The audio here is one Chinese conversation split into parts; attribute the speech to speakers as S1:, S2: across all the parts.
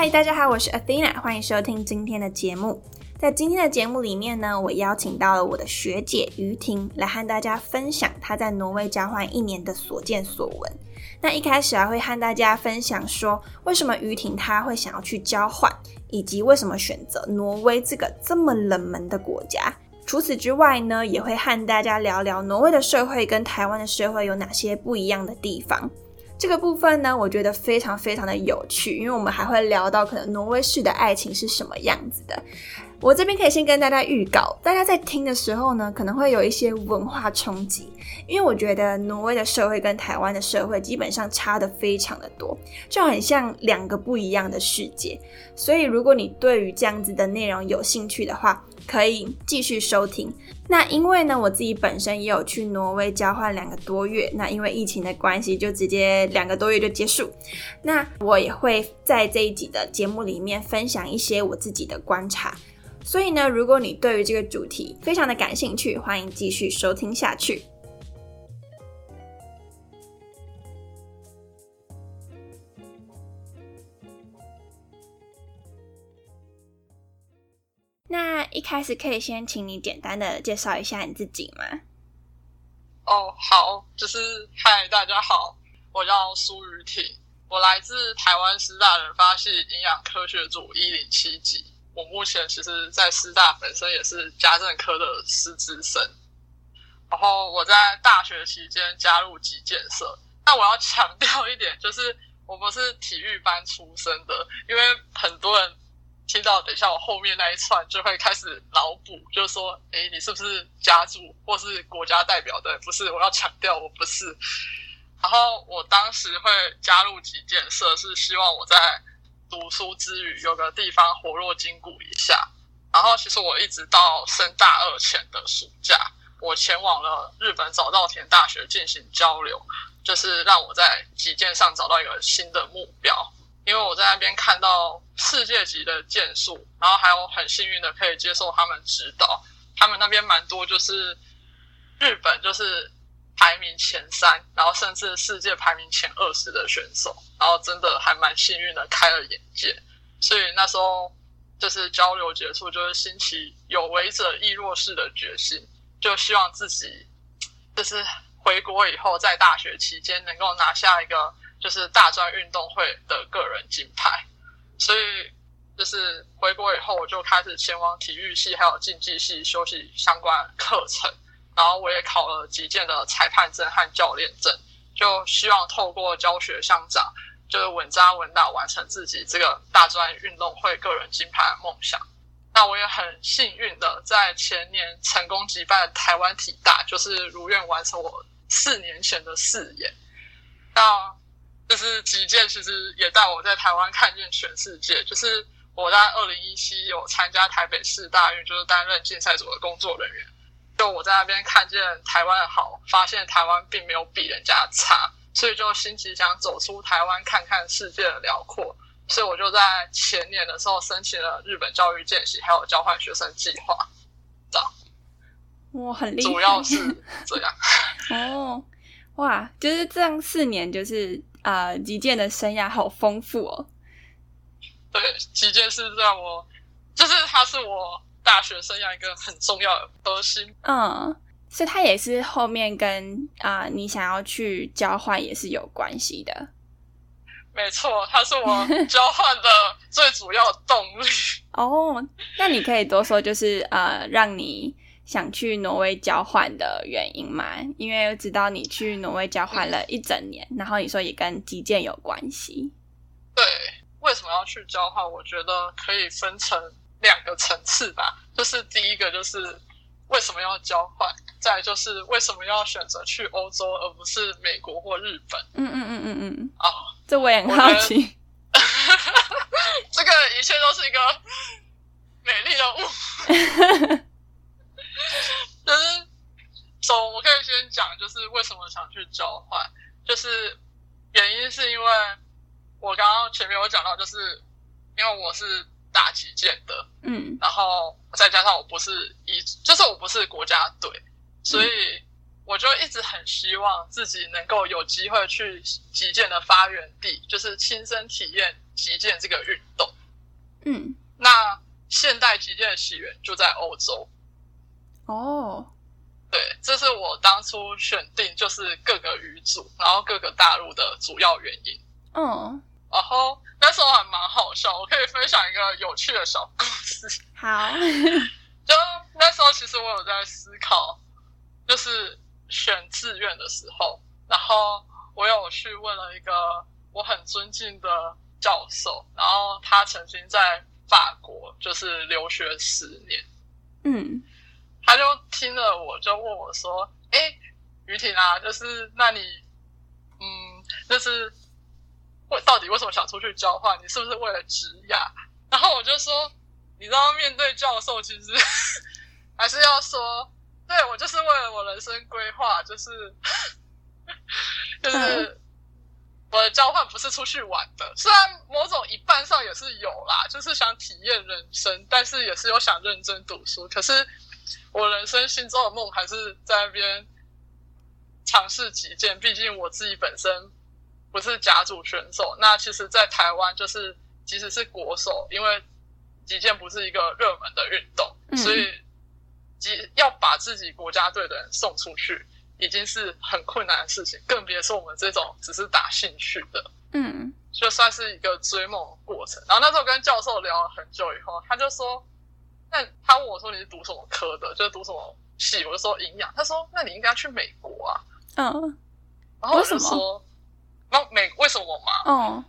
S1: 嗨，大家好，我是 Athena，欢迎收听今天的节目。在今天的节目里面呢，我邀请到了我的学姐于婷来和大家分享她在挪威交换一年的所见所闻。那一开始啊，会和大家分享说，为什么于婷她会想要去交换，以及为什么选择挪威这个这么冷门的国家。除此之外呢，也会和大家聊聊挪威的社会跟台湾的社会有哪些不一样的地方。这个部分呢，我觉得非常非常的有趣，因为我们还会聊到可能挪威式的爱情是什么样子的。我这边可以先跟大家预告，大家在听的时候呢，可能会有一些文化冲击，因为我觉得挪威的社会跟台湾的社会基本上差的非常的多，就很像两个不一样的世界。所以如果你对于这样子的内容有兴趣的话，可以继续收听。那因为呢，我自己本身也有去挪威交换两个多月，那因为疫情的关系，就直接两个多月就结束。那我也会在这一集的节目里面分享一些我自己的观察。所以呢，如果你对于这个主题非常的感兴趣，欢迎继续收听下去。一开始可以先请你简单的介绍一下你自己吗？
S2: 哦，好，就是嗨，大家好，我叫苏雨婷，我来自台湾师大人发系营养科学组一零七级。我目前其实，在师大本身也是家政科的师资生。然后我在大学期间加入击建社，但我要强调一点，就是我不是体育班出身的，因为很多人。听到等一下我后面那一串就会开始脑补，就是说，哎，你是不是家族或是国家代表的？不是，我要强调我不是。然后我当时会加入击建社，是希望我在读书之余有个地方活络筋骨一下。然后其实我一直到升大二前的暑假，我前往了日本早稻田大学进行交流，就是让我在击剑上找到一个新的目标。因为我在那边看到世界级的剑术，然后还有很幸运的可以接受他们指导。他们那边蛮多就是日本就是排名前三，然后甚至世界排名前二十的选手，然后真的还蛮幸运的开了眼界。所以那时候就是交流结束，就是兴起有为者亦若是的决心，就希望自己就是回国以后在大学期间能够拿下一个。就是大专运动会的个人金牌，所以就是回国以后，我就开始前往体育系还有竞技系修习相关课程，然后我也考了击剑的裁判证和教练证，就希望透过教学相长，就是稳扎稳打完成自己这个大专运动会个人金牌的梦想。那我也很幸运的在前年成功击败台湾体大，就是如愿完成我四年前的誓言。那就是击剑，其实也带我在台湾看见全世界。就是我在二零一七有参加台北市大运，就是担任竞赛组的工作人员。就我在那边看见台湾的好，发现台湾并没有比人家差，所以就心急想走出台湾，看看世界的辽阔。所以我就在前年的时候申请了日本教育见习，还有交换学生计划。这样，
S1: 哇，很厉害，
S2: 主要是这样。
S1: 哦，哇，就是这样，四年就是。啊，击剑的生涯好丰富哦。
S2: 对，击剑是让我，就是它是我大学生涯一个很重要的核心。
S1: 嗯，所以它也是后面跟啊你想要去交换也是有关系的。
S2: 没错，它是我 交换的最主要动力。
S1: 哦，那你可以多说，就是呃，让你。想去挪威交换的原因吗？因为知道你去挪威交换了一整年，然后你说也跟击剑有关系。
S2: 对，为什么要去交换？我觉得可以分成两个层次吧。就是第一个就是为什么要交换，再就是为什么要选择去欧洲而不是美国或日本。
S1: 嗯嗯嗯嗯嗯。
S2: 啊，
S1: 这我也很好奇。
S2: 这个一切都是一个美丽的雾。就是总我可以先讲，就是为什么想去交换，就是原因是因为我刚刚前面有讲到，就是因为我是打击剑的，
S1: 嗯，
S2: 然后再加上我不是一，就是我不是国家队，所以我就一直很希望自己能够有机会去击剑的发源地，就是亲身体验击剑这个运动。
S1: 嗯，
S2: 那现代击剑的起源就在欧洲。
S1: 哦，
S2: 对，这是我当初选定就是各个语组，然后各个大陆的主要原因。
S1: 嗯，
S2: 然后那时候还蛮好笑，我可以分享一个有趣的小故事。
S1: 好，
S2: 就那时候，其实我有在思考，就是选志愿的时候，然后我有去问了一个我很尊敬的教授，然后他曾经在法国就是留学十年，
S1: 嗯
S2: 他就听了我就问我说：“哎，于婷啊，就是那你，嗯，就是为到底为什么想出去交换？你是不是为了职涯？”然后我就说：“你知道，面对教授，其实 还是要说，对我就是为了我人生规划，就是 就是我的交换不是出去玩的，虽然某种一半上也是有啦，就是想体验人生，但是也是有想认真读书，可是。”我人生心中的梦还是在那边尝试击剑，毕竟我自己本身不是甲组选手。那其实，在台湾就是即使是国手，因为击剑不是一个热门的运动，所以即要把自己国家队的人送出去，已经是很困难的事情，更别说我们这种只是打兴趣的。
S1: 嗯，
S2: 就算是一个追梦的过程。然后那时候跟教授聊了很久以后，他就说。那他问我说你是读什么科的，就是读什么系？我就说营养。他说那你应该去美国啊。
S1: 嗯。
S2: 然后我就说，那美为什么嘛？
S1: 哦。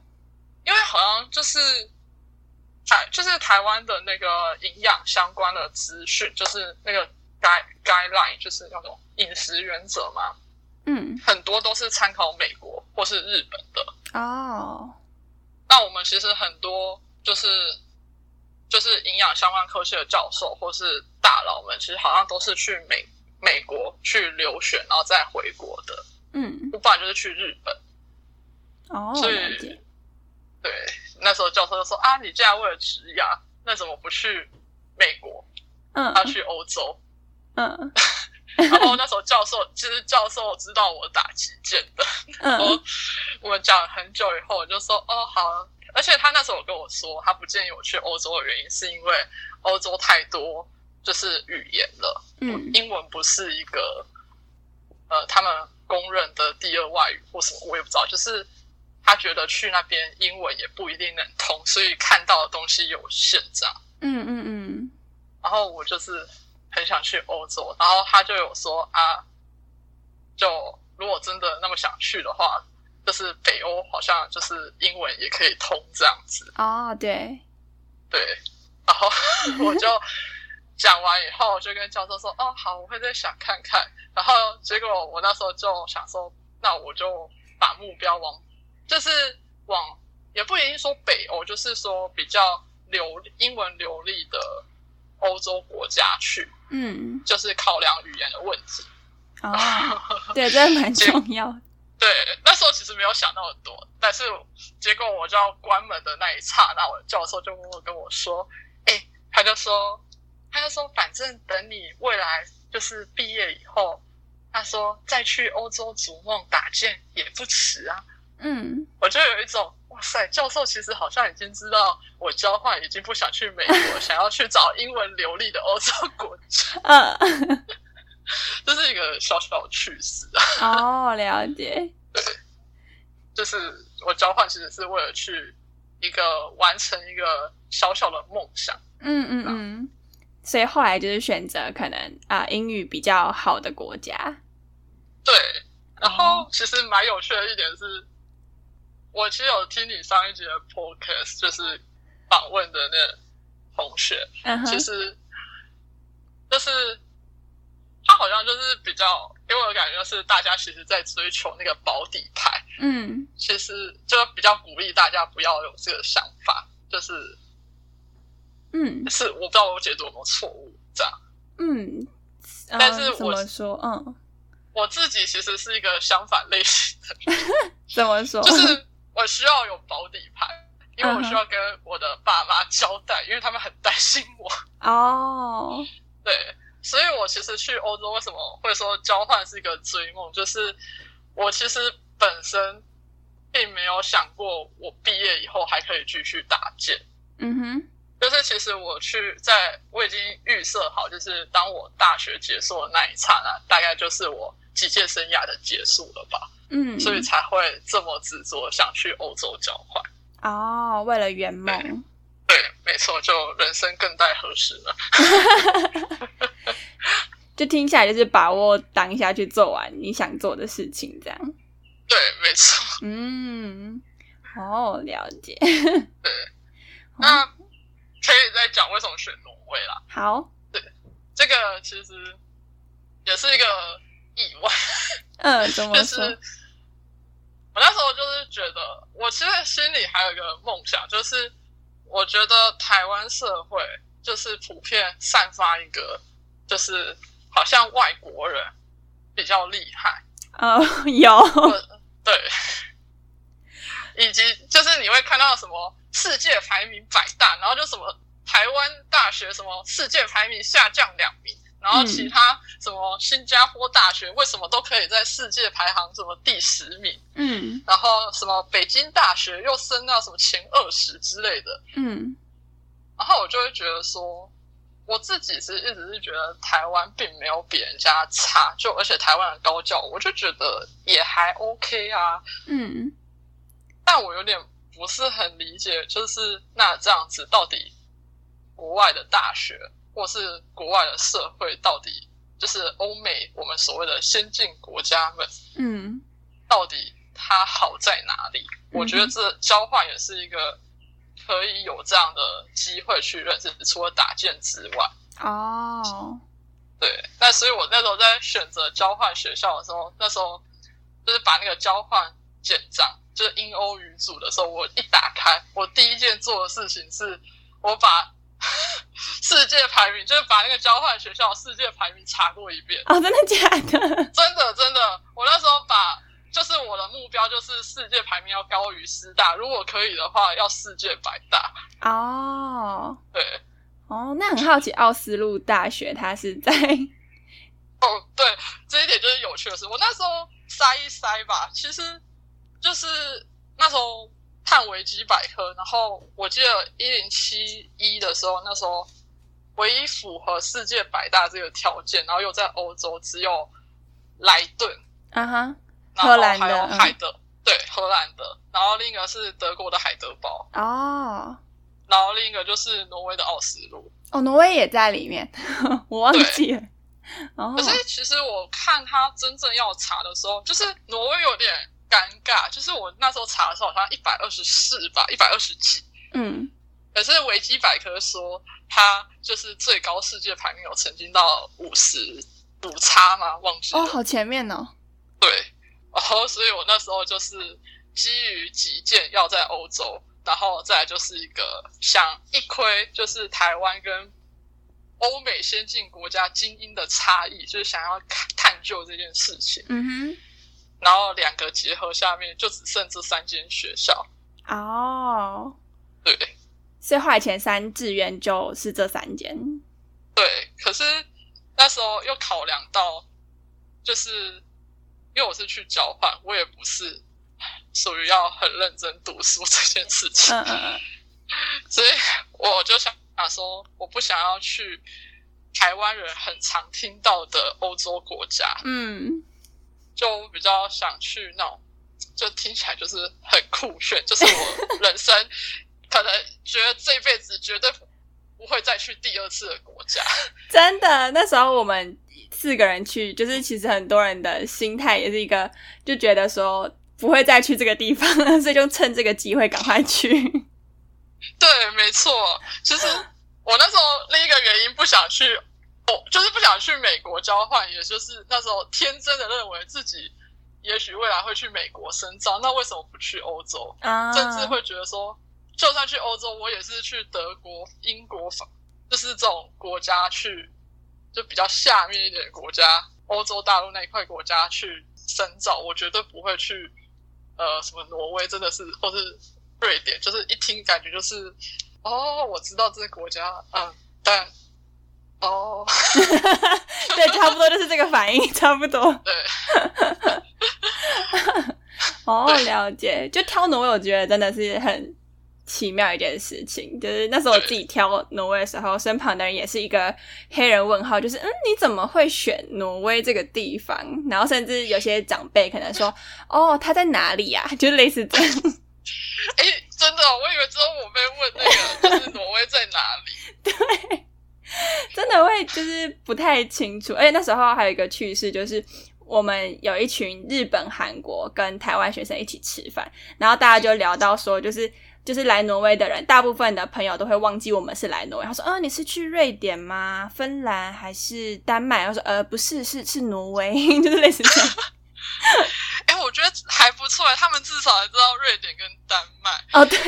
S2: 因为好像就是台就是台湾的那个营养相关的资讯，就是那个 guide guideline，就是那种饮食原则嘛。
S1: 嗯。
S2: 很多都是参考美国或是日本的。
S1: 哦。
S2: 那我们其实很多就是。就是营养相关科系的教授或是大佬们，其实好像都是去美美国去留学，然后再回国的。
S1: 嗯，
S2: 不然就是去日本。
S1: 哦，
S2: 所以对那时候教授就说啊，你既然为了职涯，那怎么不去美国？
S1: 嗯，
S2: 他去欧洲。
S1: 嗯，
S2: 然后那时候教授其实教授知道我打击剑的，然后我们讲很久以后，我就说哦好。而且他那时候跟我说，他不建议我去欧洲的原因，是因为欧洲太多就是语言了，
S1: 嗯，
S2: 英文不是一个呃他们公认的第二外语或什么，我也不知道。就是他觉得去那边英文也不一定能通，所以看到的东西有限，这样。
S1: 嗯嗯嗯。
S2: 然后我就是很想去欧洲，然后他就有说啊，就如果真的那么想去的话。就是北欧好像就是英文也可以通这样子
S1: 哦，对，
S2: 对，然后我就讲完以后，就跟教授说：“哦，好，我会再想看看。”然后结果我那时候就想说：“那我就把目标往，就是往也不一定说北欧，就是说比较流英文流利的欧洲国家去。”
S1: 嗯，
S2: 就是考量语言的问题。
S1: 哦，对，这蛮重要。
S2: 对，那时候其实没有想那么多，但是结果我就要关门的那一刹那，我的教授就默默跟我说：“哎，他就说，他就说，反正等你未来就是毕业以后，他说再去欧洲逐梦打剑也不迟啊。”
S1: 嗯，
S2: 我就有一种哇塞，教授其实好像已经知道我交换已经不想去美国，想要去找英文流利的欧洲国家。
S1: 嗯。
S2: 这是一个小小的趣事
S1: 啊！哦，了解。
S2: 对，就是我交换其实是为了去一个完成一个小小的梦想。
S1: 嗯嗯嗯。所以后来就是选择可能啊英语比较好的国家。
S2: 对，然后其实蛮有趣的一点是，我其实有听你上一集的 podcast，就是访问的那同学，其实就是。他好像就是比较给我的感觉是，大家其实在追求那个保底牌。
S1: 嗯，
S2: 其实就比较鼓励大家不要有这个想法，就是，
S1: 嗯，
S2: 是我不知道我解读有没有错误这样。
S1: 嗯，
S2: 但是
S1: 怎么说？嗯，
S2: 我自己其实是一个相反类型的。
S1: 怎么说？
S2: 就是我需要有保底牌，因为我需要跟我的爸妈交代，因为他们很担心我。
S1: 哦，
S2: 对。所以，我其实去欧洲为什么会说交换是一个追梦？就是我其实本身并没有想过我毕业以后还可以继续打剑。
S1: 嗯哼，
S2: 就是其实我去在我已经预设好，就是当我大学结束的那一刹那，大概就是我击剑生涯的结束了吧。
S1: 嗯，
S2: 所以才会这么执着想去欧洲交换。
S1: 哦，为了圆梦。
S2: 对，没错，就人生更待何时了。
S1: 就听起来就是把握当下去做完你想做的事情，这样。
S2: 对，没错。
S1: 嗯，哦，了解。
S2: 对，那可以再讲为什么选挪威啦？
S1: 好，
S2: 对，这个其实也是一个意外。
S1: 嗯，怎么 说？
S2: 我那时候就是觉得，我其实心里还有一个梦想，就是我觉得台湾社会就是普遍散发一个，就是好像外国人比较厉害。
S1: 哦，有。
S2: 对，以及就是你会看到什么世界排名百大，然后就什么台湾大学什么世界排名下降两名。然后其他什么新加坡大学为什么都可以在世界排行什么第十名？
S1: 嗯，
S2: 然后什么北京大学又升到什么前二十之类的？
S1: 嗯，
S2: 然后我就会觉得说，我自己是一直是觉得台湾并没有比人家差，就而且台湾的高教，我就觉得也还 OK 啊。
S1: 嗯，
S2: 但我有点不是很理解，就是那这样子到底国外的大学？或是国外的社会到底就是欧美我们所谓的先进国家们，
S1: 嗯，
S2: 到底它好在哪里？我觉得这交换也是一个可以有这样的机会去认识，除了打剑之外。
S1: 哦，
S2: 对，那所以我那时候在选择交换学校的时候，那时候就是把那个交换简章，就是英欧语组的时候，我一打开，我第一件做的事情是我把。世界排名就是把那个交换学校世界排名查过一遍
S1: 哦，真的假的？
S2: 真的真的，我那时候把就是我的目标就是世界排名要高于师大，如果可以的话要世界百大。
S1: 哦，
S2: 对，
S1: 哦，那很好奇，奥斯陆大学它是在？
S2: 哦，对，这一点就是有趣的事。我那时候筛一筛吧，其实就是那时候。看维基百科，然后我记得一零七一的时候，那时候唯一符合世界百大这个条件，然后又在欧洲，只有莱顿，
S1: 啊哈，
S2: 荷兰还有海德，对，荷兰的，然后另一个是德国的海德堡，
S1: 哦，
S2: 然后另一个就是挪威的奥斯陆，
S1: 哦，挪威也在里面，我忘记了。
S2: 可是其实我看他真正要查的时候，就是挪威有点。尴尬，就是我那时候查的时候好像一百二十四吧，一百二十几。
S1: 嗯，
S2: 可是维基百科说他就是最高世界排名有曾经到五十五差吗？忘记了。
S1: 哦，好前面哦。
S2: 对，然后所以我那时候就是基于己见要在欧洲，然后再来就是一个想一窥就是台湾跟欧美先进国家精英的差异，就是想要探究这件事情。
S1: 嗯哼。
S2: 然后两个结合下面就只剩这三间学校
S1: 哦，
S2: 对，
S1: 所以后来前三志愿就是这三间。
S2: 对，可是那时候又考量到，就是因为我是去交换，我也不是属于要很认真读书这件事情，
S1: 嗯嗯嗯，
S2: 所以我就想想说，我不想要去台湾人很常听到的欧洲国家，
S1: 嗯。
S2: 就比较想去那种，就听起来就是很酷炫，就是我 人生可能觉得这辈子绝对不会再去第二次的国家。
S1: 真的，那时候我们四个人去，就是其实很多人的心态也是一个，就觉得说不会再去这个地方了，所以就趁这个机会赶快去。
S2: 对，没错，其实我那时候另一个原因不想去。就是不想去美国交换，也就是那时候天真的认为自己也许未来会去美国深造，那为什么不去欧洲？甚至会觉得说，就算去欧洲，我也是去德国、英国、法，就是这种国家去，就比较下面一点的国家，欧洲大陆那一块国家去深造，我绝对不会去呃什么挪威，真的是或是瑞典，就是一听感觉就是哦，我知道这个国家，嗯，但。哦，
S1: 对，差不多就是这个反应，差不多。
S2: 对，
S1: 哦，了解。就挑挪威，我觉得真的是很奇妙一件事情。就是那时候我自己挑挪威的时候，身旁的人也是一个黑人问号，就是嗯，你怎么会选挪威这个地方？然后甚至有些长辈可能说，哦，他在哪里呀、就类似这样。
S2: 哎，真的，我以为只有我被问那个，就是挪威在哪里？
S1: 对真的会就是不太清楚，而且那时候还有一个趣事，就是我们有一群日本、韩国跟台湾学生一起吃饭，然后大家就聊到说，就是就是来挪威的人，大部分的朋友都会忘记我们是来挪威。他说：“呃，你是去瑞典吗？芬兰还是丹麦？”他说：“呃，不是，是是挪威，就是类似这样。
S2: 哎，我觉得还不错，他们至少还知道瑞典跟丹麦。”
S1: 哦，对。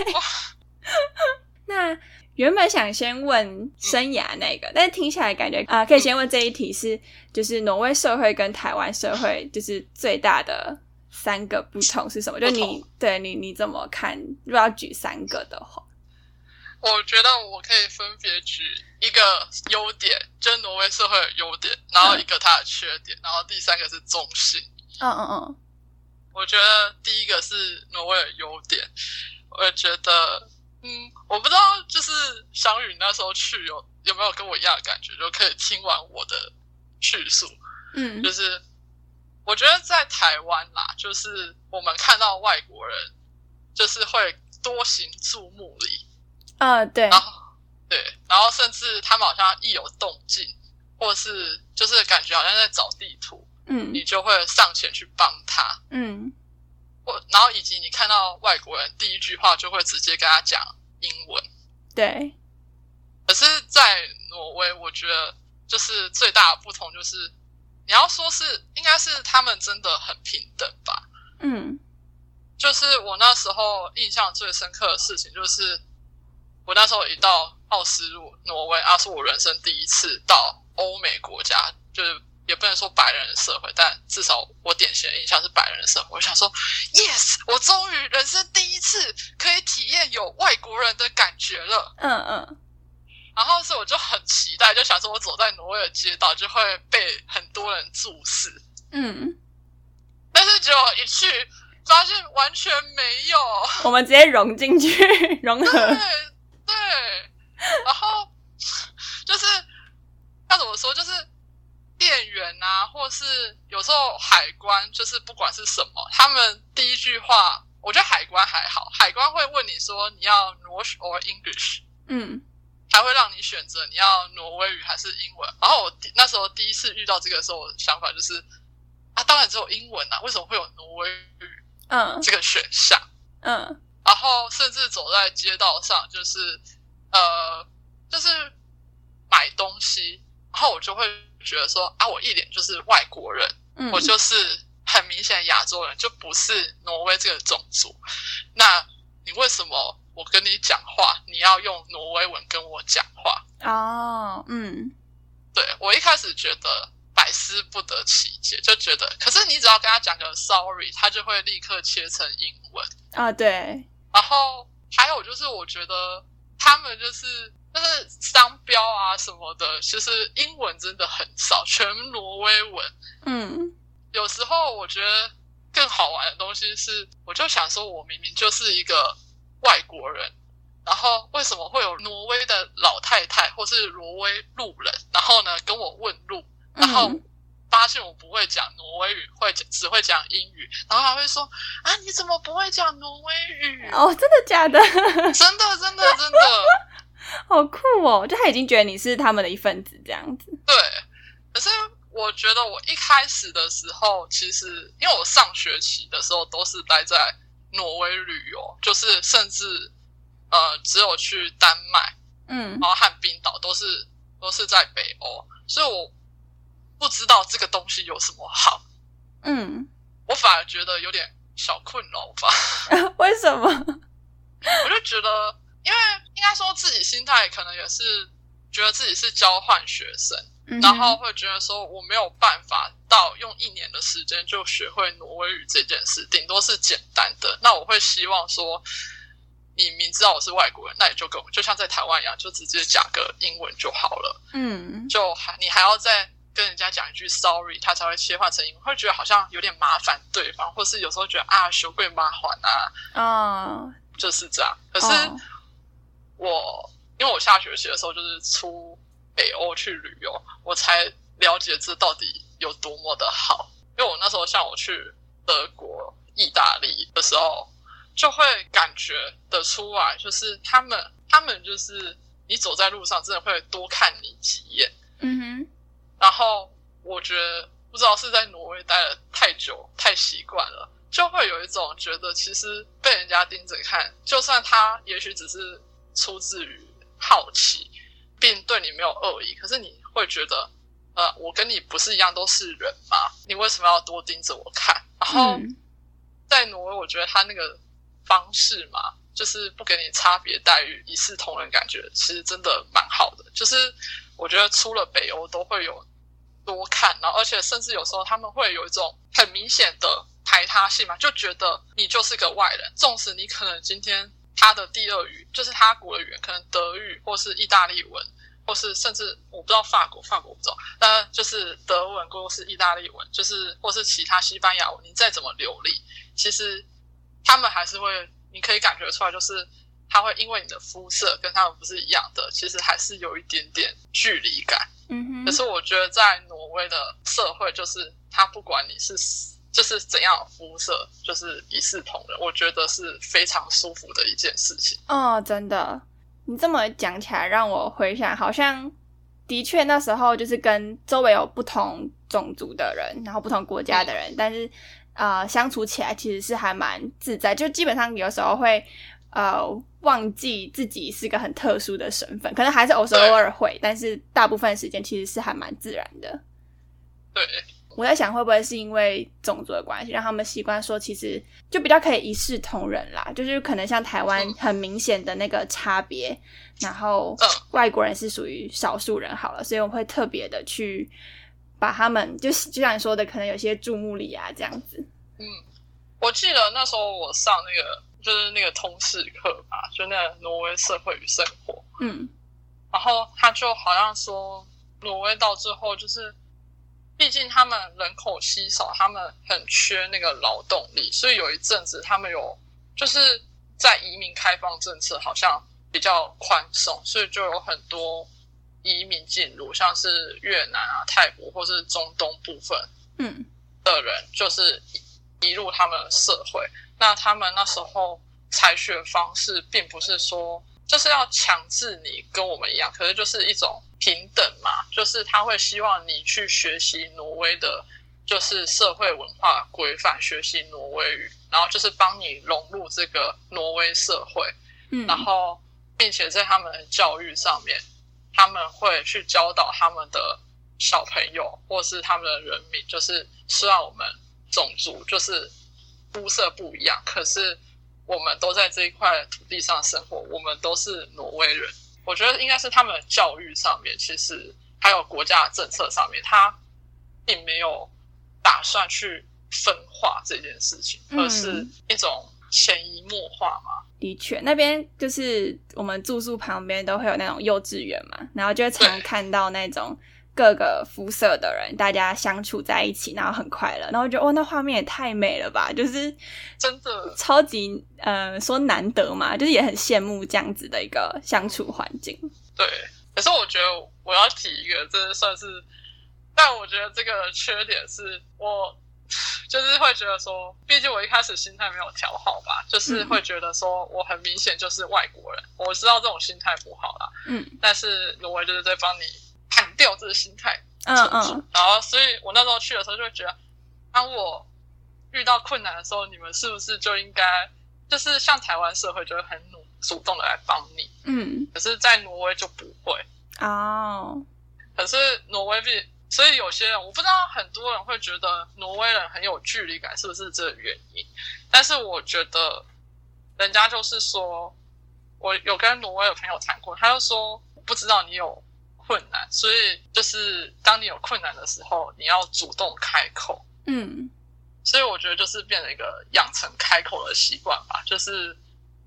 S1: 那原本想先问生涯那个，但是听起来感觉啊、呃可以先问这一题是，就是挪威社会跟台湾社会就是最大的三个不同是什么？就你对你你怎么看？如果要举三个的话，
S2: 我觉得我可以分别举一个优点，就是挪威社会的优点，然后一个它的缺点，然后第三个是中性。
S1: 嗯嗯嗯，
S2: 我觉得第一个是挪威的优点，我觉得，嗯，我不知道，就是小雨那时候去有有没有跟我一样的感觉，就可以听完我的叙述。
S1: 嗯
S2: 就是我觉得在台湾啦，就是我们看到外国人，就是会多行注目礼，
S1: 啊对，
S2: 然后对，然后甚至他们好像一有动静，或是就是感觉好像在找地图，
S1: 嗯。
S2: 你就会上前去帮他。
S1: 嗯。
S2: 或然后以及你看到外国人第一句话就会直接跟他讲英文，
S1: 对，
S2: 可是，在挪威，我觉得就是最大的不同就是，你要说是应该是他们真的很平等吧。
S1: 嗯
S2: 就是我那时候印象最深刻的事情，就是我那时候一到奥斯陆，挪威啊，是我人生第一次到欧美国家，就是也不能说白人的社会，但至少我典型的印象是白人的社会。我想说，yes，我终于人生第一次可以体验有外国人的感觉了。
S1: 嗯嗯
S2: 然后是我就很期待，就想说我走在挪威的街道就会被很多人注视，
S1: 嗯，
S2: 但是只有一去发现完全没有。
S1: 我们直接融进去，融
S2: 对
S1: 合，
S2: 对，然后就是要怎么说，就是店员啊，或是有时候海关，就是不管是什么，他们第一句话，我觉得海关还好，海关会问你说你要 North or English，
S1: 嗯
S2: 还会让你选择你要挪威语还是英文。然后我那时候第一次遇到这个的时候，我的想法就是啊，当然只有英文啊，为什么会有挪威语
S1: 嗯
S2: 这个选项？
S1: 嗯
S2: 然后甚至走在街道上，就是呃，就是买东西，然后我就会觉得说啊，我一脸就是外国人，
S1: 嗯，
S2: 我就是很明显的亚洲人，就不是挪威这个种族。那你为什么我跟你讲话，你要用挪威文跟我讲话？
S1: 哦，嗯
S2: 对我一开始觉得百思不得其解，就觉得，可是你只要跟他讲个 sorry，他就会立刻切成英文。
S1: 啊对，
S2: 然后还有就是，我觉得他们就是就是商标啊什么的，其实英文真的很少，全挪威文。
S1: 嗯
S2: 有时候我觉得更好玩的东西是，我就想说，我明明就是一个外国人，然后为什么会有挪威的老太太或是挪威路人，然后呢跟我问路，然后
S1: 嗯
S2: 发现我不会讲挪威语，会讲只会讲英语，然后还会说啊你怎么不会讲挪威语？
S1: 哦，真的假的？
S2: 真的真的真的，
S1: 好酷哦！就他已经觉得你是他们的一份子这样子。
S2: 对。可是我觉得我一开始的时候，其实因为我上学期的时候都是待在挪威旅游，就是甚至呃只有去丹麦，
S1: 嗯
S2: 然后和冰岛都是都是在北欧，所以我不知道这个东西有什么好，
S1: 嗯，
S2: 我反而觉得有点小困扰吧。
S1: 为什么？
S2: 我就觉得，因为应该说自己心态可能也是觉得自己是交换学生，
S1: 嗯
S2: 然后会觉得说我没有办法到用一年的时间就学会挪威语这件事，顶多是简单的。那我会希望说，你明知道我是外国人，那你就跟我就像在台湾一样，就直接讲个英文就好了。
S1: 嗯
S2: 就还你还要再跟人家讲一句 sorry，他才会切换成英文，会觉得好像有点麻烦对方，或是有时候觉得啊，羞贵麻烦啊，
S1: 哦，
S2: 就是这样。可是
S1: 哦
S2: 我因为我下学期的时候就是出北欧去旅游，我才了解这到底有多么的好。因为我那时候像我去德国、意大利的时候，就会感觉得出来，就是他们他们就是你走在路上，真的会多看你几眼。
S1: 嗯哼，
S2: 然后我觉得不知道是在挪威待了太久太习惯了，就会有一种觉得其实被人家盯着看，就算他也许只是出自于好奇，并对你没有恶意，可是你会觉得，呃，我跟你不是一样都是人吗？你为什么要多盯着我看？然后
S1: 嗯
S2: 在挪威，我觉得他那个方式嘛，就是不给你差别待遇，一视同仁，感觉其实真的蛮好的。就是我觉得出了北欧都会有多看，然后而且甚至有时候他们会有一种很明显的排他性嘛，就觉得你就是个外人，纵使你可能今天他的第二语就是他国的语言，可能德语或是意大利文。或是甚至我不知道法国，法国我不知道，那就是德文或是意大利文，就是或是其他西班牙文，你再怎么流利，其实他们还是会，你可以感觉出来，就是他会因为你的肤色跟他们不是一样的，其实还是有一点点距离感。
S1: 嗯哼，
S2: 可是我觉得在挪威的社会，就是他不管你是就是怎样肤色，就是一视同仁，我觉得是非常舒服的一件事情。
S1: 哦，真的，你这么讲起来，让我回想，好像的确那时候就是跟周围有不同种族的人，然后不同国家的人，但是呃相处起来其实是还蛮自在，就基本上有时候会呃忘记自己是个很特殊的身份，可能还是偶时偶尔会，但是大部分时间其实是还蛮自然的。
S2: 对，
S1: 我在想，会不会是因为种族的关系，让他们习惯说，其实就比较可以一视同仁啦。就是可能像台湾
S2: 嗯
S1: 很明显的那个差别，然后
S2: 嗯
S1: 外国人是属于少数人好了，所以我会特别的去把他们，就就像你说的，可能有些注目礼啊这样子。
S2: 嗯，我记得那时候我上那个就是那个通识课吧，就那个挪威社会与生活，
S1: 嗯
S2: 然后他就好像说，挪威到最后就是，毕竟他们人口稀少，他们很缺那个劳动力，所以有一阵子他们有就是在移民开放政策好像比较宽松，所以就有很多移民进入，像是越南啊、泰国或是中东部分
S1: 嗯
S2: 的人，就是移入他们的社会。那他们那时候采取的方式，并不是说就是要强制你跟我们一样，可是就是一种平等嘛，就是他会希望你去学习挪威的，就是社会文化规范，学习挪威语，然后就是帮你融入这个挪威社会。
S1: 嗯，
S2: 然后并且在他们的教育上面，他们会去教导他们的小朋友或是他们的人民，就是虽然我们种族就是肤色不一样，可是我们都在这一块土地上生活，我们都是挪威人。我觉得应该是他们的教育上面，其实还有国家的政策上面，他并没有打算去分化这件事情，
S1: 嗯
S2: 而是一种潜移默化嘛。
S1: 的确，那边就是我们住宿旁边都会有那种幼稚园嘛，然后就会常看到那种各个肤色的人，大家相处在一起，然后很快乐，然后我觉得哦，那画面也太美了吧，就是
S2: 真的，
S1: 超级呃说难得嘛，就是也很羡慕这样子的一个相处环境。
S2: 对。可是我觉得我要提一个，这算是，但我觉得这个缺点是我就是会觉得说，毕竟我一开始心态没有调好吧，就是
S1: 嗯
S2: 会觉得说我很明显就是外国人，我知道这种心态不好啦，
S1: 嗯
S2: 但是挪威就是在帮你砍掉这个心态，
S1: 嗯嗯，
S2: 然后，所以我那时候去的时候就会觉得，当我遇到困难的时候，你们是不是就应该，就是像台湾社会就会很努主动的来帮你，
S1: 嗯
S2: 可是，在挪威就不会。
S1: 哦，
S2: 可是挪威比，所以有些人我不知道，很多人会觉得挪威人很有距离感，是不是这个原因？但是我觉得，人家就是说，我有跟挪威的朋友谈过，他就说，我不知道你有困难，所以就是当你有困难的时候，你要主动开口。
S1: 嗯
S2: 所以我觉得就是变成一个养成开口的习惯吧，就是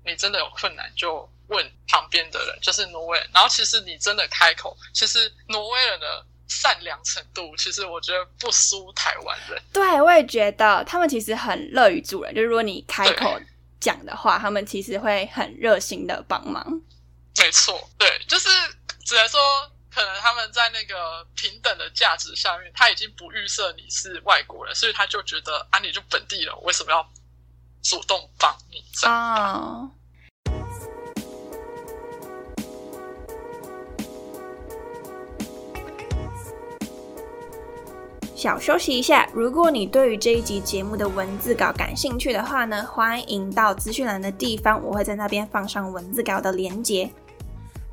S2: 你真的有困难就问旁边的人，就是挪威人。然后其实你真的开口，其实挪威人的善良程度，其实我觉得不输台湾人。
S1: 对，我也觉得他们其实很乐于助人，就是如果你开口讲的话，他们其实会很热心的帮忙。
S2: 没错，对，就是只能说，可能他们在那个平等的价值下面，他已经不预设你是外国人，所以他就觉得啊，你就本地人，为什么要主动帮你？啊。
S1: 小休息一下。如果你对于这一集节目的文字稿感兴趣的话呢，欢迎到资讯栏的地方，我会在那边放上文字稿的连接。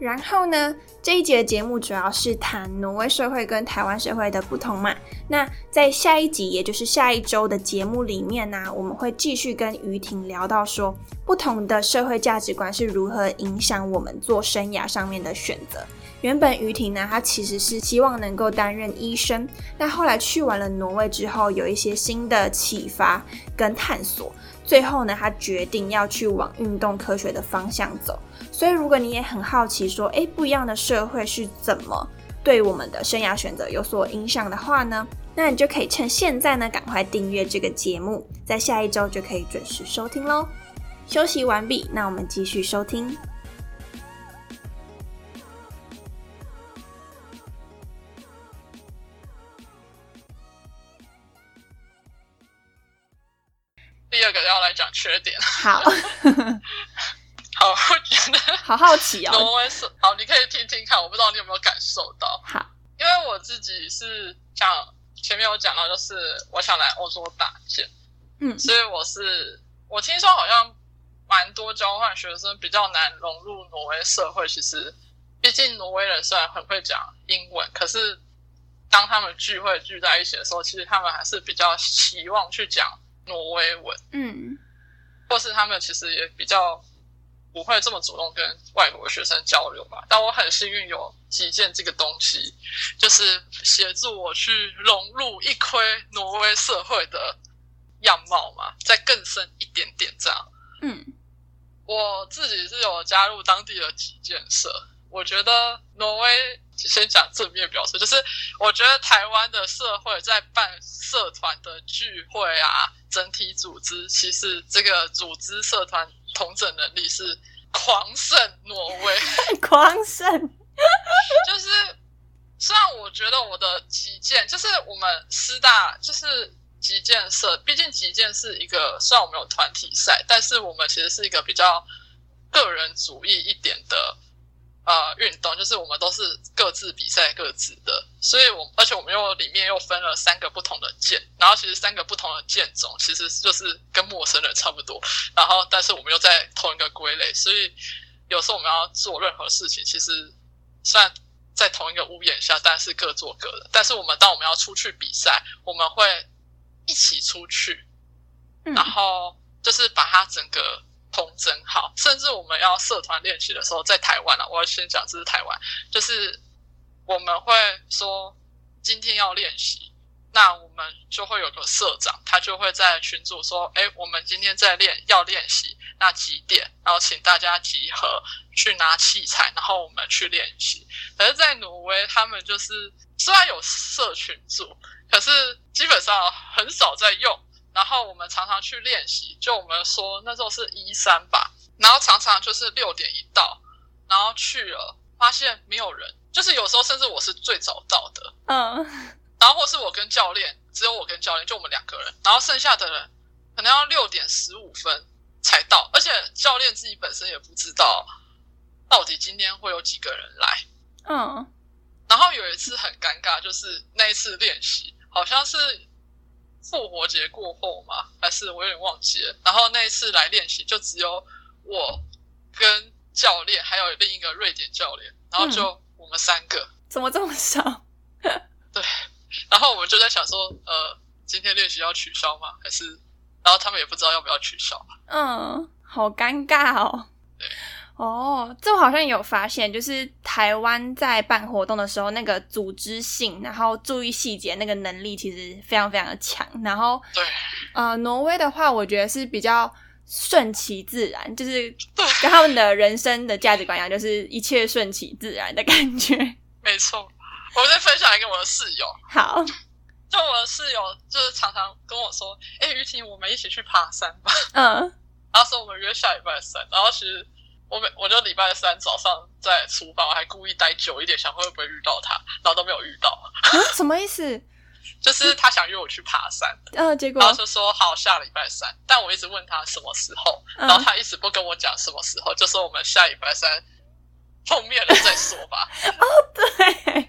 S1: 然后呢，这一节的节目主要是谈挪威社会跟台湾社会的不同嘛。那在下一集，也就是下一周的节目里面呢，我们会继续跟于婷聊到说，不同的社会价值观是如何影响我们做生涯上面的选择。原本于婷呢，她其实是希望能够担任医生，但后来去完了挪威之后，有一些新的启发跟探索，最后呢，他决定要去往运动科学的方向走。所以，如果你也很好奇，说，诶，不一样的社会是怎么对我们的生涯选择有所影响的话呢？那你就可以趁现在呢，赶快订阅这个节目，在下一周就可以准时收听喽。休息完毕，那我们继续收听。
S2: 第二个要来讲缺点，
S1: 好，
S2: 好，我觉得
S1: 好好奇哦。
S2: 挪威是好，你可以听听看，我不知道你有没有感受到。
S1: 好，
S2: 因为我自己是讲前面有讲到，就是我想来欧洲打剑，
S1: 嗯，
S2: 所以我是我听说好像蛮多交换学生比较难融入挪威社会。其实，毕竟挪威人虽然很会讲英文，可是当他们聚会聚在一起的时候，其实他们还是比较希望去讲。挪威文，
S1: 嗯，
S2: 或是他们其实也比较不会这么主动跟外国学生交流吧。但我很幸运有击剑这个东西，就是协助我去融入一窥挪威社会的样貌嘛，再更深一点点这样。
S1: 嗯，
S2: 我自己是有加入当地的击剑社，我觉得挪威。先讲正面表述，就是我觉得台湾的社会在办社团的聚会啊，整体组织其实这个组织社团统整能力是狂胜挪威，
S1: 狂胜。
S2: 就是虽然我觉得我的击剑，就是我们师大就是击剑社，毕竟击剑是一个虽然我们有团体赛，但是我们其实是一个比较个人主义一点的。呃，运动就是我们都是各自比赛各自的，所以我而且我们又里面又分了三个不同的剑，然后其实三个不同的剑种其实就是跟陌生人差不多，然后但是我们又在同一个归类，所以有时候我们要做任何事情，其实虽然在同一个屋檐下，但是各做各的。但是我们当我们要出去比赛，我们会一起出去，然后就是把它整个。通真好，甚至我们要社团练习的时候，在台湾啊，我要先讲这是台湾，就是我们会说今天要练习，那我们就会有个社长，他就会在群组说，哎，我们今天在练要练习，那几点，然后请大家集合去拿器材，然后我们去练习。可是，在挪威，他们就是虽然有社群组，可是基本上很少在用。然后我们常常去练习，就我们说那时候是一三吧，然后常常就是六点一到，然后去了发现没有人，就是有时候甚至我是最早到的，
S1: 嗯，
S2: 然后或是我跟教练，只有我跟教练，就我们两个人，然后剩下的人可能要六点十五分才到，而且教练自己本身也不知道到底今天会有几个人来，
S1: 嗯，
S2: 然后有一次很尴尬，就是那一次练习好像是。复活节过后吗？还是我有点忘记了。然后那一次来练习，就只有我跟教练，还有另一个瑞典教练，然后就我们三个。
S1: 怎么这么少？
S2: 对。然后我们就在想说，呃，今天练习要取消吗？还是？然后他们也不知道要不要取消。
S1: 嗯，好尴尬
S2: 哦。对。
S1: 哦，这我好像有发现，就是台湾在办活动的时候，那个组织性，然后注意细节那个能力其实非常非常的强。然后，
S2: 对，
S1: 呃，挪威的话，我觉得是比较顺其自然，就是跟他们的人生的价值观一样，就是一切顺其自然的感觉。
S2: 没错，我再分享一个我的室友，
S1: 好，
S2: 就我的室友就是常常跟我说：“哎、于婷，我们一起去爬山吧。
S1: 嗯，”
S2: 然后说我们约下礼拜三，然后其实我每我就礼拜三早上在厨房，我还故意待久一点，想会不会遇到他，然后都没有遇到。
S1: 啊什么意思？
S2: 就是他想约我去爬山，
S1: 呃，结果
S2: 然后就说好下礼拜三，但我一直问他什么时候，
S1: 嗯
S2: 然后他一直不跟我讲什么时候，就说我们下礼拜三碰面了再说吧。
S1: 哦对，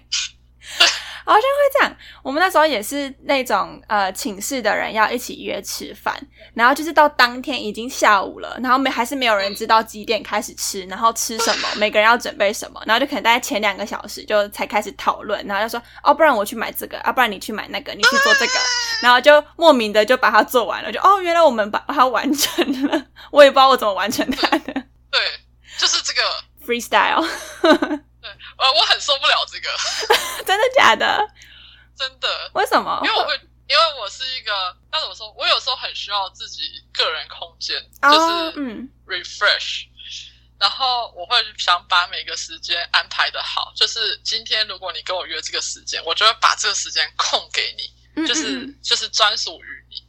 S1: 好像会这样。我们那时候也是那种呃，寝室的人要一起约吃饭，然后就是到当天已经下午了，然后没还是没有人知道几点开始吃，然后吃什么，每个人要准备什么，然后就可能大概前两个小时就才开始讨论，然后就说哦，不然我去买这个，啊，不然你去买那个，你去做这个，然后就莫名的就把它做完了，就哦，原来我们把它完成了，我也不知道我怎么完成它的
S2: 对，就是这个，
S1: freestyle，
S2: 呃，我很受不了这个，
S1: 真的假的？
S2: 真的，
S1: 为什么？
S2: 因为我会，因为我是一个，那怎么说？我有时候很需要自己个人空间，
S1: 哦
S2: 就是
S1: 嗯
S2: refresh。然后我会想把每个时间安排的好，就是今天如果你跟我约这个时间，我就会把这个时间空给你，
S1: 嗯
S2: 就是
S1: 嗯
S2: 就是专属于你。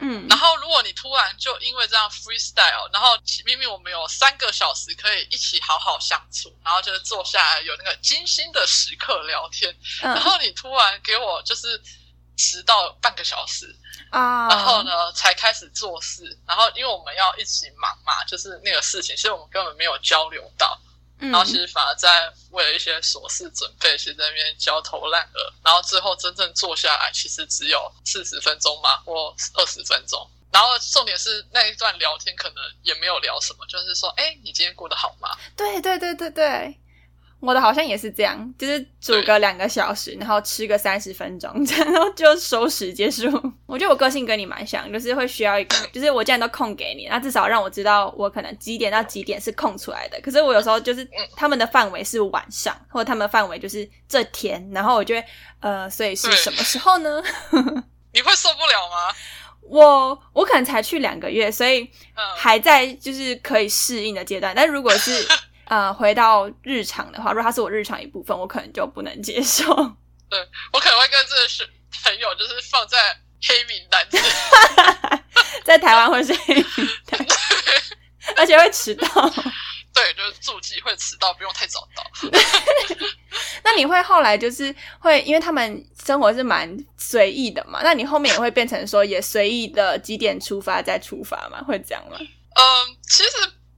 S1: 嗯，
S2: 然后如果你突然就因为这样 freestyle，然后明明我们有三个小时可以一起好好相处，然后就是坐下来有那个精心的时刻聊天，
S1: 嗯。
S2: 然后你突然给我就是迟到半个小时，
S1: 啊，
S2: 然后？呢才开始做事，然后因为我们要一起忙嘛，就是那个事情，所以我们根本没有交流到，
S1: 嗯
S2: 然后其实反而在为了一些琐事准备，其实在那边焦头烂额，然后最后真正坐下来，其实只有四十分钟嘛，或二十分钟。然后重点是那一段聊天可能也没有聊什么，就是说，哎，你今天过得好吗？
S1: 对对对对对，我的好像也是这样，就是煮个两个小时，然后吃个三十分钟，然后就收拾结束。我觉得我个性跟你蛮像，就是会需要一个，就是我既然都空给你，那至少让我知道我可能几点到几点是空出来的。可是我有时候就是他们的范围是晚上，或者他们的范围就是这天，然后我就会呃，所以是什么时候呢？
S2: 你会受不了吗？
S1: 我我可能才去两个月，所以
S2: 嗯，
S1: 还在就是可以适应的阶段。但如果是呃回到日常的话，如果它是我日常一部分，我可能就不能接受。
S2: 对我可能会跟这个是朋友就是放在黑名单里。
S1: 在台湾会是黑名单，而且会迟到。
S2: 对，就是注记会迟到，不用太早到。
S1: 那你会后来就是会，因为他们生活是蛮随意的嘛，那你后面也会变成说也随意的几点出发再出发吗？会这样吗？
S2: 嗯，其实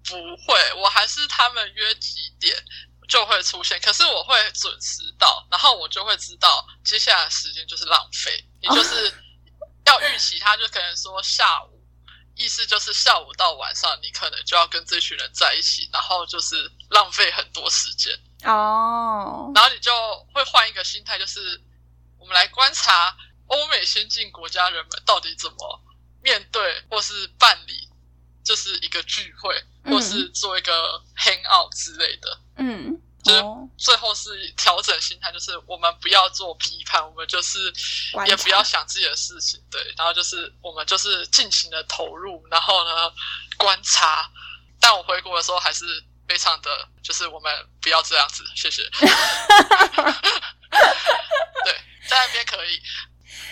S2: 不会，我还是他们约几点就会出现，可是我会准时到，然后我就会知道接下来的时间就是浪费，你就是要预期他，就可能说下午。意思就是下午到晚上，你可能就要跟这群人在一起，然后就是浪费很多时间，
S1: 哦，
S2: 然后你就会换一个心态，就是我们来观察欧美先进国家人们到底怎么面对或是办理，就是一个聚会，
S1: 嗯
S2: 或是做一个 hang out 之类的。
S1: 嗯，
S2: 就是
S1: 哦，
S2: 最后是调整心态，就是我们不要做批判，我们就是也不要想自己的事情，对，然后就是我们就是尽情的投入，然后呢观察。但我回国的时候还是非常的，就是我们不要这样子，谢谢。对，在那边可以，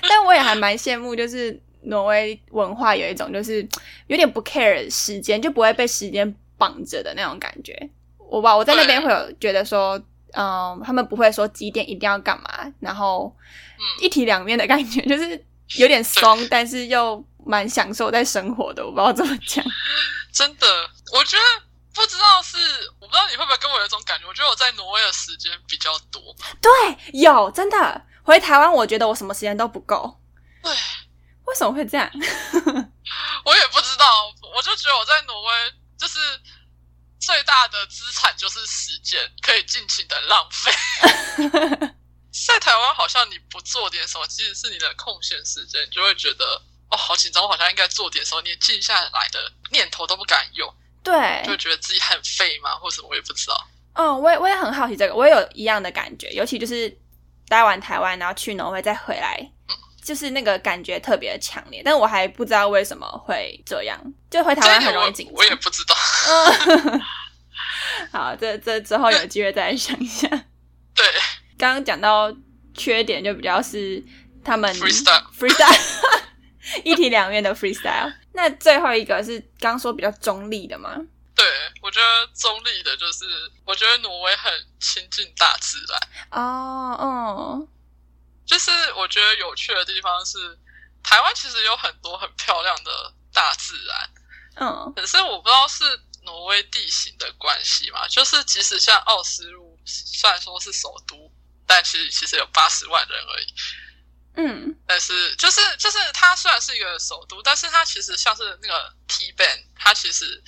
S1: 但我也还蛮羡慕，就是挪威文化有一种就是 有点不 care 时间，就不会被时间绑着的那种感觉。我吧，我在那边会有觉得说，嗯，他们不会说几点一定要干嘛，然后
S2: 嗯，
S1: 一体两面的感觉，就是 有点松，但是又蛮享受在生活的。我不知道怎么讲。
S2: 真的，我觉得不知道是，我不知道你会不会跟我有一种感觉，我觉得我在挪威的时间比较多。
S1: 对，有真的回台湾，我觉得我什么时间都不够。
S2: 对，
S1: 为什么会这样？
S2: 我也不知道，我就觉得我在挪威就是最大的资产就是时间，可以尽情的浪费。在台湾好像你不做点什么，其实是你的空闲时间，你就会觉得哦好紧张，我好像应该做点什么，连静下来的念头都不敢有，
S1: 对
S2: 就，会觉得自己很废嘛，或什么我也不知道。
S1: 嗯，我也我也很好奇这个，我也有一样的感觉，尤其就是待完台湾，然后去挪威再回来，就是那个感觉特别的强烈。但我还不知道为什么会这样，就回台湾很容易紧
S2: 张我我也。不知道。
S1: 嗯，好，这这之后有机会再想一下。
S2: 对，
S1: 刚刚刚讲到缺点，就比较是他们
S2: freestyle
S1: freestyle 一体两面的 freestyle。那最后一个是刚说比较中立的吗？
S2: 对，我觉得中立的就是，我觉得挪威很亲近大自然。
S1: 哦，嗯，
S2: 就是我觉得有趣的地方是，台湾其实有很多很漂亮的大自然。
S1: 嗯，
S2: 可是我不知道是挪威地形的关系嘛，就是即使像奥斯陆，虽然说是首都，但其实其实有八十万人而已。
S1: 嗯，
S2: 但是就是就是它虽然是一个首都，但是它其实像是那个 T Ban，它其实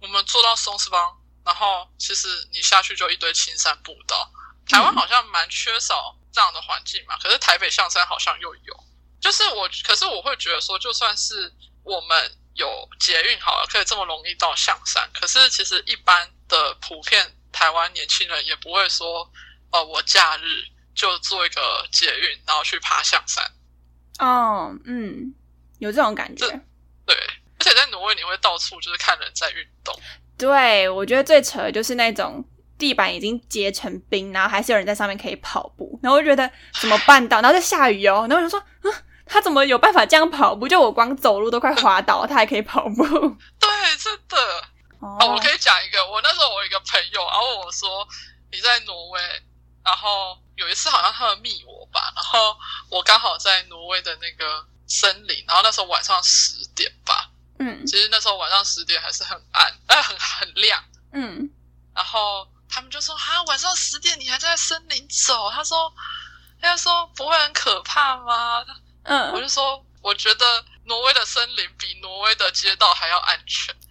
S2: 我们坐到松狮邦，然后其实你下去就一堆青山步道。台湾好像蛮缺少这样的环境嘛，可是台北象山好像又有。就是我，可是我会觉得说，就算是我们有捷运好了，可以这么容易到象山，可是其实一般的普遍台湾年轻人也不会说，呃，我假日。就做一个捷运，然后去爬象山。
S1: 哦，嗯，有这种感觉。
S2: 对，而且在挪威，你会到处就是看人在运动。
S1: 对，我觉得最扯的就是那种地板已经结成冰，然后还是有人在上面可以跑步。然后我觉得怎么办到？然后在下雨哦。然后我就说，嗯，他怎么有办法这样跑步？就我光走路都快滑倒，他还可以跑步。
S2: 对，真的。哦，我可以讲一个，我那时候我有一个朋友，然后我说你在挪威。然后有一次好像他们密我吧，然后我刚好在挪威的那个森林，然后那时候晚上十点吧，
S1: 嗯，
S2: 其实那时候晚上十点还是很暗，但，很很亮，
S1: 嗯，
S2: 然后他们就说哈，晚上十点你还在森林走，他说，他说不会很可怕吗？
S1: 嗯，
S2: 我就说我觉得。挪威的森林比挪威的街道还要安全，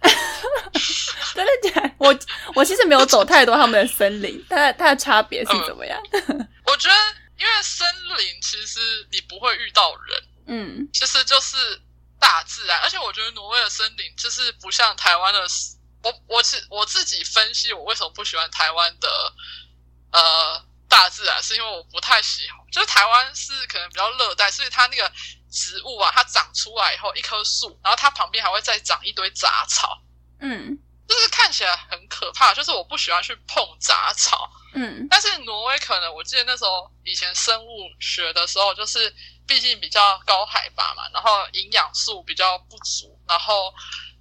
S1: 真的假？我我其实没有走太多他们的森林，它它的差别是怎么样？
S2: 我觉得，因为森林其实你不会遇到人，
S1: 嗯，
S2: 其实就是大自然，而且我觉得挪威的森林就是不像台湾的，我我自我自己分析，我为什么不喜欢台湾的呃大自然，是因为我不太喜欢，就是台湾是可能比较热带，所以它那个。植物啊，它长出来以后一棵树，然后它旁边还会再长一堆杂草，
S1: 嗯，
S2: 就是看起来很可怕。就是我不喜欢去碰杂草，
S1: 嗯。
S2: 但是挪威可能，我记得那时候以前生物学的时候，就是毕竟比较高海拔嘛，然后营养素比较不足，然后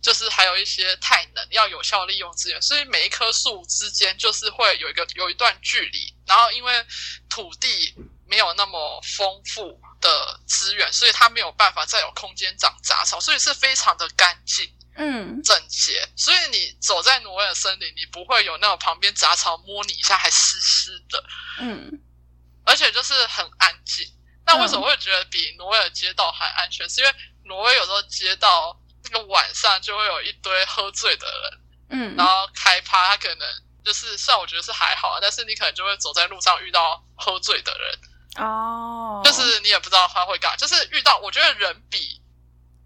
S2: 就是还有一些太能，要有效利用资源，所以每一棵树之间就是会有一个有一段距离，然后因为土地没有那么丰富。的资源，所以它没有办法再有空间长杂草，所以是非常的干净，
S1: 嗯，
S2: 整洁。所以你走在挪威的森林，你不会有那种旁边杂草摸你一下还湿湿的，
S1: 嗯，
S2: 而且就是很安静。那为什么会觉得比挪威的街道还安全？是因为挪威有时候街道那个晚上就会有一堆喝醉的人，
S1: 嗯，
S2: 然后开趴，他可能就是虽然我觉得是还好，但是你可能就会走在路上遇到喝醉的人。
S1: 哦，
S2: 就是你也不知道他会干，就是遇到我觉得人比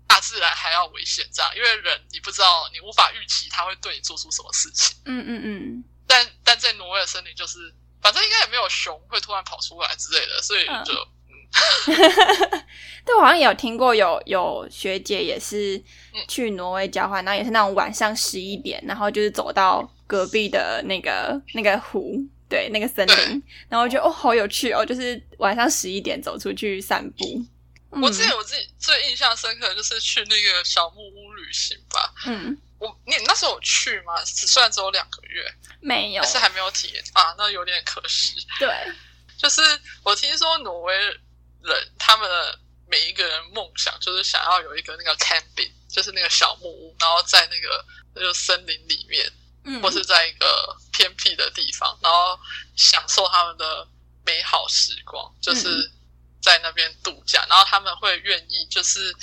S2: 大自然还要危险，这样，因为人你不知道，你无法预期他会对你做出什么事情。
S1: 嗯嗯嗯。
S2: 但但在挪威的森林，就是反正应该也没有熊会突然跑出来之类的，所以就
S1: 嗯。对，我好像也有听过，有有学姐也是去挪威交换，然后也是那种晚上十一点，然后就是走到隔壁的那个那个湖。对，那个森林，然后我觉得哦，好有趣哦，就是晚上十一点走出去散步。
S2: 我之前我自己最印象深刻就是去那个小木屋旅行吧。
S1: 嗯，
S2: 我你那时候有去吗？虽然只有两个月，
S1: 没有，
S2: 但是还没有体验啊，那有点可惜。
S1: 对，就是
S2: 我听说挪威人他们的每一个人梦想就是想要有一个那个 camping，就是那个小木屋，然后在那个那就森林里面。或是在一个偏僻的地方，然后享受他们的美好时光，就是在那边度假。然后他们会愿意，就是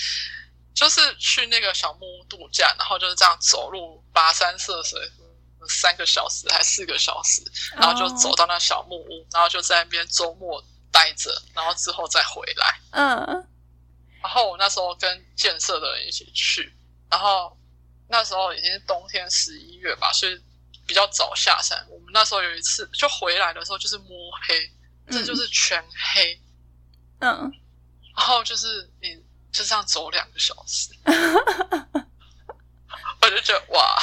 S2: 就是去那个小木屋度假，然后就是这样走路跋山涉水三个小时还四个小时，然后就走到那小木屋，然后就在那边周末待着，然后之后再回来。
S1: 嗯。
S2: 然后我那时候跟建设的人一起去，然后。那时候已经是冬天十一月吧，所以比较早下山。我们那时候有一次就回来的时候，就是摸黑，这就是全黑。
S1: 嗯，
S2: 然后就是你就这样走两个小时，我就觉得哇，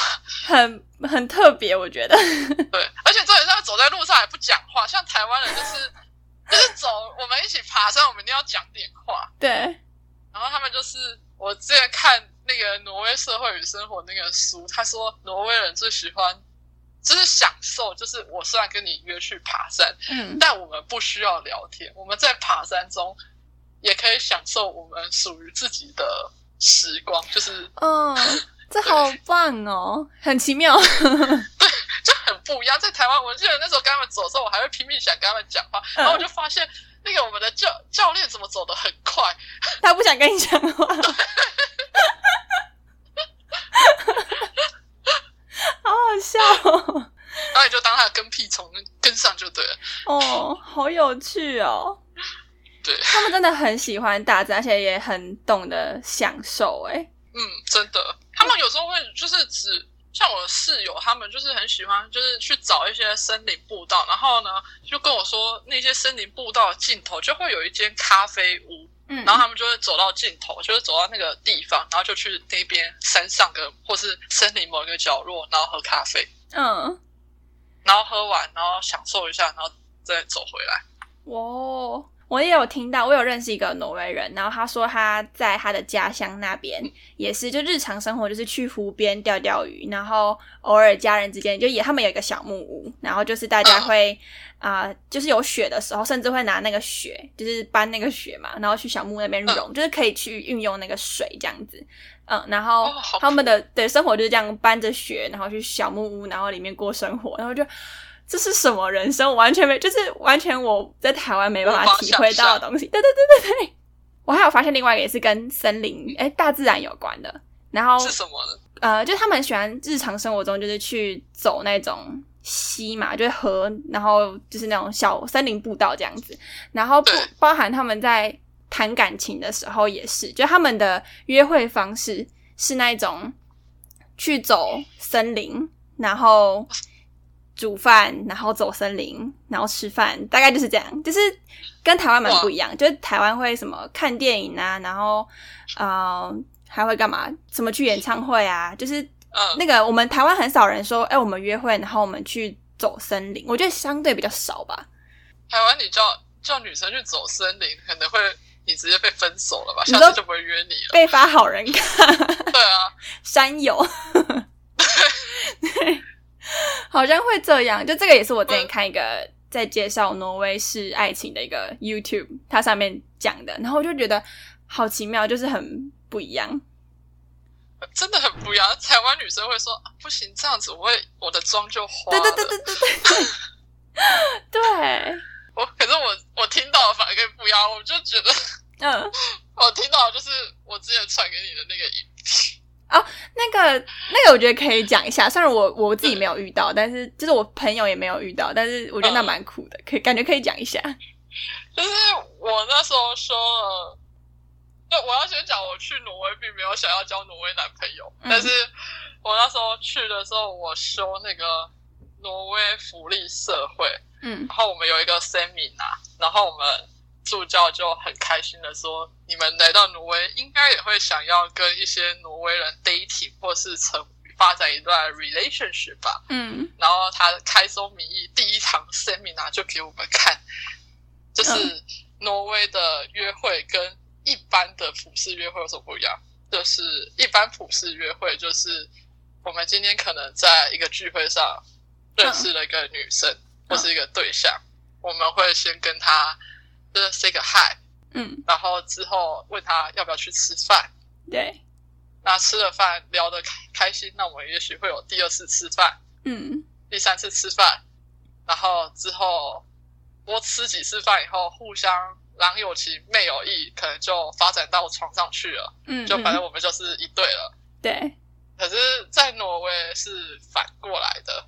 S1: 很很特别，我觉得。
S2: 对，而且重点是他走在路上还不讲话，像台湾人就是就是走，我们一起爬山，我们一定要讲点话。
S1: 对，
S2: 然后他们就是我之前看那个《挪威社会与生活》那个书，他说挪威人最喜欢就是享受，就是我虽然跟你约去爬山，
S1: 嗯，
S2: 但我们不需要聊天，我们在爬山中也可以享受我们属于自己的时光，就是
S1: 嗯，这好棒哦，很奇妙。
S2: 就很不一样。在台湾，我记得那时候跟他们走的时候，我还会拼命想跟他们讲话，
S1: 嗯
S2: 然后我就发现那个我们的教教练怎么走的很快，
S1: 他不想跟你讲话，好好笑哦。
S2: 然后你就当他的跟屁虫跟上就对了。
S1: 哦，好有趣哦！
S2: 对，
S1: 他们真的很喜欢大自然，而且也很懂得享受。哎，
S2: 嗯，真的，他们有时候会就是只像我的室友，他们就是很喜欢，就是去找一些森林步道，然后呢就跟我说，那些森林步道的尽头就会有一间咖啡屋，
S1: 嗯，
S2: 然后他们就会走到尽头，就是走到那个地方，然后就去那边山上的或是森林某一个角落，然后喝咖啡，
S1: 嗯，
S2: 然后喝完，然后享受一下，然后再走回来。
S1: 哇，我也有听到，我有认识一个挪威人，然后他说他在他的家乡那边也是，就日常生活就是去湖边钓钓鱼，然后偶尔家人之间就也他们有一个小木屋，然后就是大家会 啊、呃就是有雪的时候，甚至会拿那个雪，就是搬那个雪嘛，然后去小木屋那边融，就是可以去运用那个水这样子。嗯，然后他们的对生活就是这样搬着雪，然后去小木屋，然后里面过生活，然后就这是什么人生？我完全没，就是完全我在台湾没办法体会到的东西。对对对对对，我还有发现另外一个也是跟森林哎大自然有关的，然后
S2: 是什么呢？
S1: 呃，就是他们喜欢日常生活中就是去走那种溪嘛，就是河，然后就是那种小森林步道这样子，然后不包含他们在谈感情的时候也是，就他们的约会方式是那种去走森林，然后煮饭，然后走森林，然后吃饭，大概就是这样，就是跟台湾蛮不一样。就是台湾会什么看电影啊，然后呃还会干嘛？什么去演唱会啊？就是
S2: 嗯，
S1: 那个我们台湾很少人说，哎、我们约会，然后我们去走森林，我觉得相对比较少吧。
S2: 台湾你叫叫女生去走森林，可能会你直接被分手了吧？下次就不会约你了。
S1: 被发好人卡，
S2: 对啊，
S1: 山友，对，好像会这样。就这个也是我之前看一个在介绍挪威式爱情的一个 YouTube，它上面讲的，然后我就觉得好奇妙，就是很不一样。
S2: 真的很不一样。台湾女生会说、啊不行，这样子我会我的妆就花了。
S1: 对对对对对对对，
S2: 我可是我我听到的反而跟不一样，我就觉得
S1: 嗯。
S2: 我听到就是我之前传给你的那个影片。
S1: 那个那个，我觉得可以讲一下。虽然我我自己没有遇到，但是就是我朋友也没有遇到，但是我觉得那蛮酷的，可以感觉可以讲一下。
S2: 就是我那时候说了，就我要先讲，我去挪威并没有想要交挪威男朋友，
S1: 嗯
S2: 但是我那时候去的时候，我修那个挪威福利社会，
S1: 嗯
S2: 然后我们有一个 seminar，然后我们助教就很开心的说，你们来到挪威应该也会想要跟一些挪威人 dating 或是成发展一段 relationship 吧。
S1: 嗯
S2: 然后他开宗明义，第一场 seminar 就给我们看，就是
S1: 嗯
S2: 挪威的约会跟一般的普世约会有什么不一样？就是一般普世约会，就是我们今天可能在一个聚会上认识了一个女生、或是一个对象，我们会先跟她就是 say 个 hi，
S1: 嗯，
S2: 然后之后问他要不要去吃饭。
S1: 对，
S2: 那吃了饭聊得开开心，那我们也许会有第二次吃饭。
S1: 嗯
S2: 第三次吃饭，然后之后多吃几次饭以后，互相郎有情妹有意，可能就发展到床上去了。
S1: 嗯，
S2: 就反正
S1: 嗯
S2: 我们就是一对了。
S1: 对，
S2: 可是，在挪威是反过来的，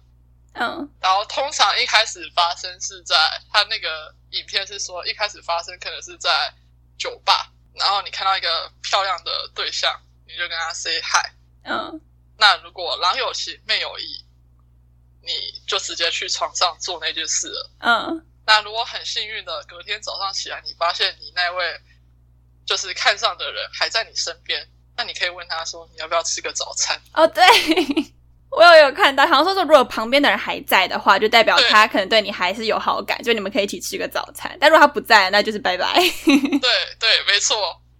S1: 嗯
S2: 然后通常一开始发生是在他那个影片是说，一开始发生可能是在酒吧，然后你看到一个漂亮的对象，你就跟他 say hi。
S1: 嗯
S2: 那如果郎有情妹有意，你就直接去床上做那件事了。
S1: 嗯
S2: 那如果很幸运的隔天早上起来，你发现你那位就是看上的人还在你身边，那你可以问他说你要不要吃个早餐？
S1: 哦，对，我有有看到，好像说说如果旁边的人还在的话，就代表他可能对你还是有好感，就你们可以一起吃个早餐。但如果他不在，那就是拜拜。
S2: 对对，没错。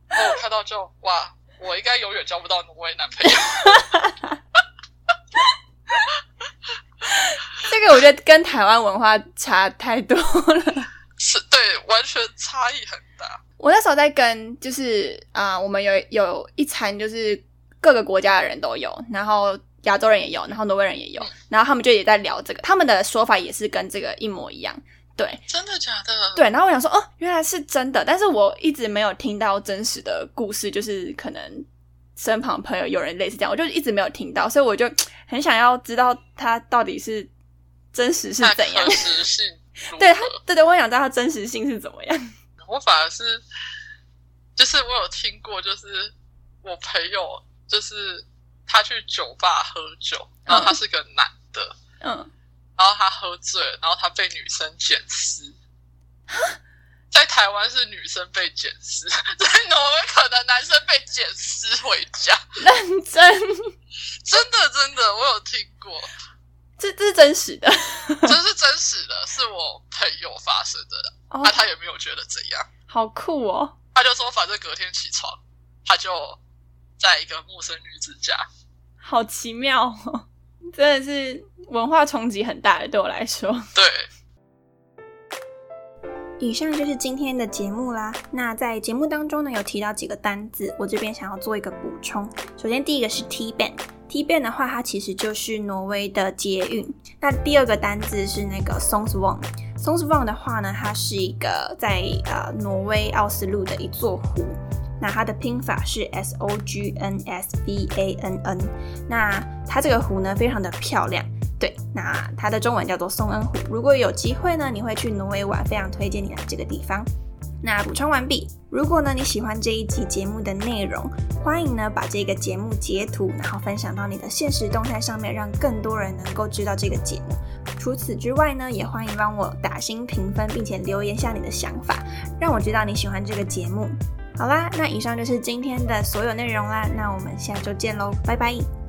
S2: 我看到就哇，我应该永远交不到挪威男朋友。
S1: 这个我觉得跟台湾文化差太多了。
S2: 是对，完全差异很大。
S1: 我那时候在跟，就是啊、我们有有一餐，就是各个国家的人都有，然后亚洲人也有，然后挪威人也有，然后他们就也在聊这个，他们的说法也是跟这个一模一样。对
S2: 真的假的？
S1: 对，然后我想说，哦，原来是真的，但是我一直没有听到真实的故事，就是可能身旁朋友有人类似这样，我就一直没有听到，所以我就很想要知道他到底是真实是怎样
S2: 真。实性如
S1: 对他
S2: 何？，
S1: 对对，我想知道他真实性是怎么样。
S2: 我反而是，就是我有听过，就是我朋友，就是他去酒吧喝酒，然后他是个男的，
S1: 嗯，
S2: 然后他喝醉了，然后他被女生捡尸。在台湾是女生被捡尸，在挪威可能男生被捡尸回家。
S1: 认真，
S2: 真的真的，我有听过，
S1: 这这是真实的。
S2: 这是真实的，是我朋友发生的。
S1: 哦
S2: 那、，他也没有觉得怎样，
S1: 好酷哦！
S2: 他就说反正隔天起床，他就在一个陌生女子家。
S1: 好奇妙哦，真的是文化冲击很大的，对我来说。
S2: 对，
S1: 以上就是今天的节目啦。那在节目当中呢，有提到几个单字，我这边想要做一个补充。首先，第一个是 T ban，T ban 的话，它其实就是挪威的捷运。那第二个单字是那个 Sonsvang，Sonsvang 的话呢，它是一个在呃挪威奥斯陆的一座湖。那它的拼法是 S O G N S V A N N。那它这个湖呢，非常的漂亮。对，那它的中文叫做松恩湖。如果有机会呢，你会去挪威玩，非常推荐你来这个地方。那补充完毕。如果呢你喜欢这一集节目的内容，欢迎呢把这个节目截图，然后分享到你的现实动态上面，让更多人能够知道这个节目。除此之外呢，也欢迎帮我打新评分，并且留言下你的想法，让我知道你喜欢这个节目。好啦，那以上就是今天的所有内容啦，那我们下周见喽，拜拜。